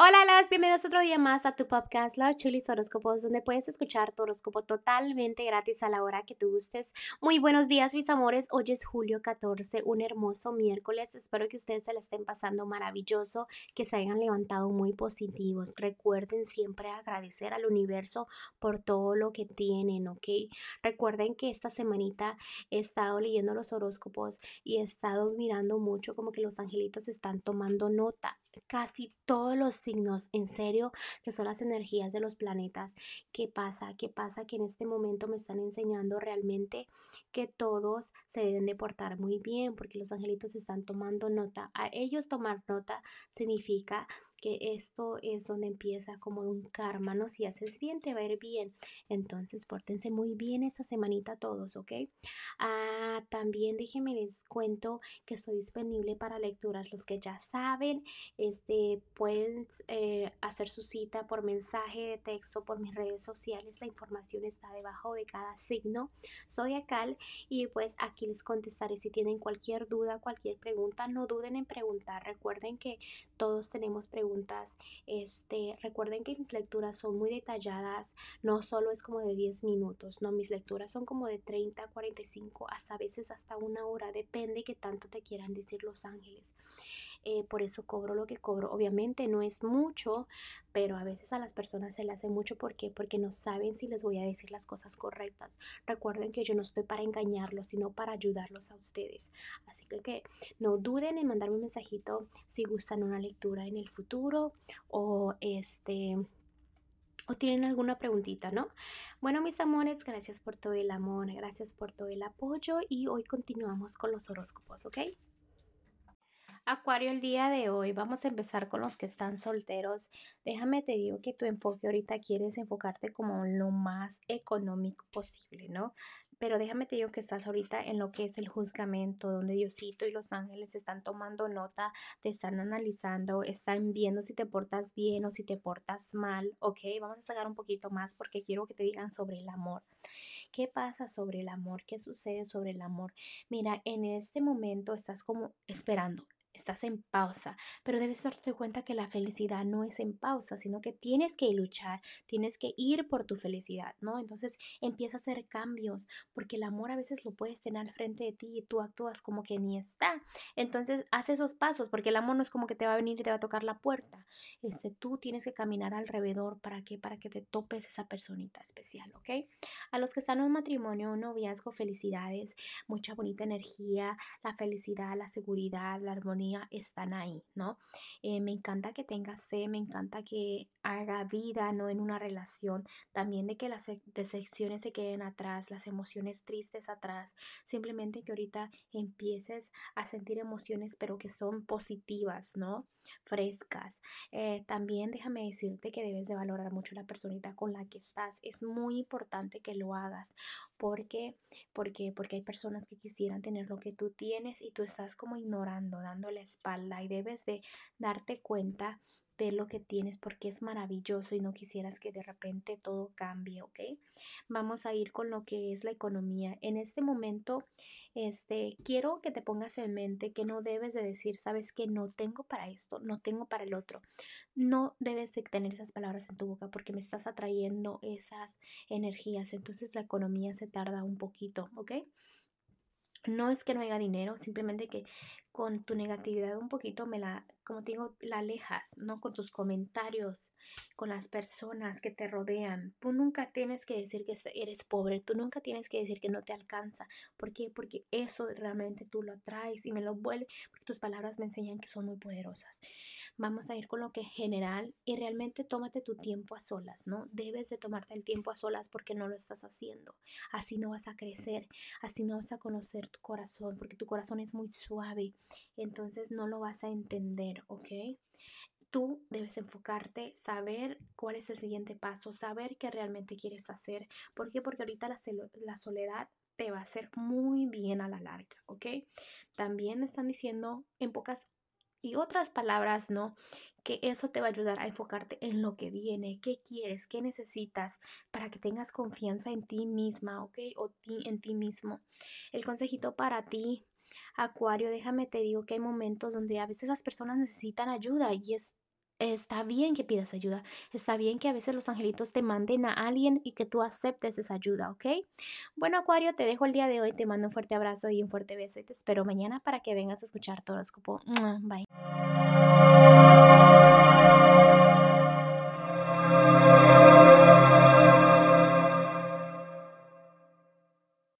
Hola, las bienvenidos otro día más a tu podcast Los Chulis Horóscopos, donde puedes escuchar tu horóscopo totalmente gratis a la hora que tú gustes. Muy buenos días, mis amores. Hoy es julio 14, un hermoso miércoles. Espero que ustedes se la estén pasando maravilloso, que se hayan levantado muy positivos. Recuerden siempre agradecer al universo por todo lo que tienen, ¿ok? Recuerden que esta semanita he estado leyendo los horóscopos y he estado mirando mucho como que los angelitos están tomando nota casi todos los signos, en serio, que son las energías de los planetas. ¿Qué pasa? ¿Qué pasa? Que en este momento me están enseñando realmente que todos se deben de portar muy bien porque los angelitos están tomando nota. A ellos tomar nota significa que esto es donde empieza como un karma, ¿no? Si haces bien, te va a ir bien. Entonces, pórtense muy bien esta semanita todos, ¿ok? Ah, también déjenme les cuento que estoy disponible para lecturas. Los que ya saben, este, pueden eh, hacer su cita por mensaje de texto, por mis redes sociales. La información está debajo de cada signo zodiacal y pues aquí les contestaré si tienen cualquier duda, cualquier pregunta. No duden en preguntar. Recuerden que todos tenemos preguntas. Este, recuerden que mis lecturas son muy detalladas, no solo es como de 10 minutos, no, mis lecturas son como de 30, 45, hasta a veces hasta una hora, depende que tanto te quieran decir los ángeles. Eh, por eso cobro lo que cobro. Obviamente no es mucho, pero a veces a las personas se le hace mucho. ¿Por qué? Porque no saben si les voy a decir las cosas correctas. Recuerden que yo no estoy para engañarlos, sino para ayudarlos a ustedes. Así que, que no duden en mandarme un mensajito si gustan una lectura en el futuro o este o tienen alguna preguntita, ¿no? Bueno, mis amores, gracias por todo el amor, gracias por todo el apoyo y hoy continuamos con los horóscopos, ¿ok? Acuario, el día de hoy vamos a empezar con los que están solteros. Déjame te digo que tu enfoque ahorita quieres enfocarte como lo más económico posible, ¿no? Pero déjame te digo que estás ahorita en lo que es el juzgamento, donde Diosito y los ángeles están tomando nota, te están analizando, están viendo si te portas bien o si te portas mal, ¿ok? Vamos a sacar un poquito más porque quiero que te digan sobre el amor. ¿Qué pasa sobre el amor? ¿Qué sucede sobre el amor? Mira, en este momento estás como esperando, estás en pausa, pero debes darte cuenta que la felicidad no es en pausa, sino que tienes que luchar, tienes que ir por tu felicidad, ¿no? Entonces empieza a hacer cambios, porque el amor a veces lo puedes tener frente de ti y tú actúas como que ni está. Entonces haz esos pasos, porque el amor no es como que te va a venir y te va a tocar la puerta. Este, tú tienes que caminar alrededor para que para que te topes esa personita especial, ¿ok? A los que están en matrimonio, un noviazgo, felicidades, mucha bonita energía, la felicidad, la seguridad, la armonía están ahí, ¿no? Eh, me encanta que tengas fe, me encanta que haga vida, ¿no? En una relación, también de que las decepciones se queden atrás, las emociones tristes atrás, simplemente que ahorita empieces a sentir emociones, pero que son positivas, ¿no? Frescas. Eh, también déjame decirte que debes de valorar mucho la personita con la que estás. Es muy importante que lo hagas. porque Porque, porque hay personas que quisieran tener lo que tú tienes y tú estás como ignorando, dándole espalda y debes de darte cuenta de lo que tienes porque es maravilloso y no quisieras que de repente todo cambie, ¿ok? Vamos a ir con lo que es la economía. En este momento, este, quiero que te pongas en mente que no debes de decir, sabes que no tengo para esto, no tengo para el otro. No debes de tener esas palabras en tu boca porque me estás atrayendo esas energías. Entonces la economía se tarda un poquito, ¿ok? No es que no haya dinero, simplemente que con tu negatividad un poquito me la, como te digo, la alejas, ¿no? Con tus comentarios, con las personas que te rodean. Tú nunca tienes que decir que eres pobre, tú nunca tienes que decir que no te alcanza. ¿Por qué? Porque eso realmente tú lo atraes y me lo vuelve, porque tus palabras me enseñan que son muy poderosas. Vamos a ir con lo que es general y realmente tómate tu tiempo a solas, ¿no? Debes de tomarte el tiempo a solas porque no lo estás haciendo. Así no vas a crecer, así no vas a conocer tu corazón, porque tu corazón es muy suave entonces no lo vas a entender, ¿ok? Tú debes enfocarte, saber cuál es el siguiente paso, saber qué realmente quieres hacer. ¿Por qué? Porque ahorita la, soledad te va a hacer muy bien a la larga, ¿ok? También me están diciendo en pocas y otras palabras, ¿no? Que eso te va a ayudar a enfocarte en lo que viene, qué quieres, qué necesitas para que tengas confianza en ti misma, ¿ok? O en ti mismo. El consejito para ti Acuario, déjame te digo que hay momentos donde a veces las personas necesitan ayuda y es Está bien que pidas ayuda, está bien que a veces los angelitos te manden a alguien y que tú aceptes esa ayuda, ¿ok? Bueno, Acuario, te dejo el día de hoy, te mando un fuerte abrazo y un fuerte beso y te espero mañana para que vengas a escuchar horóscopo. Bye.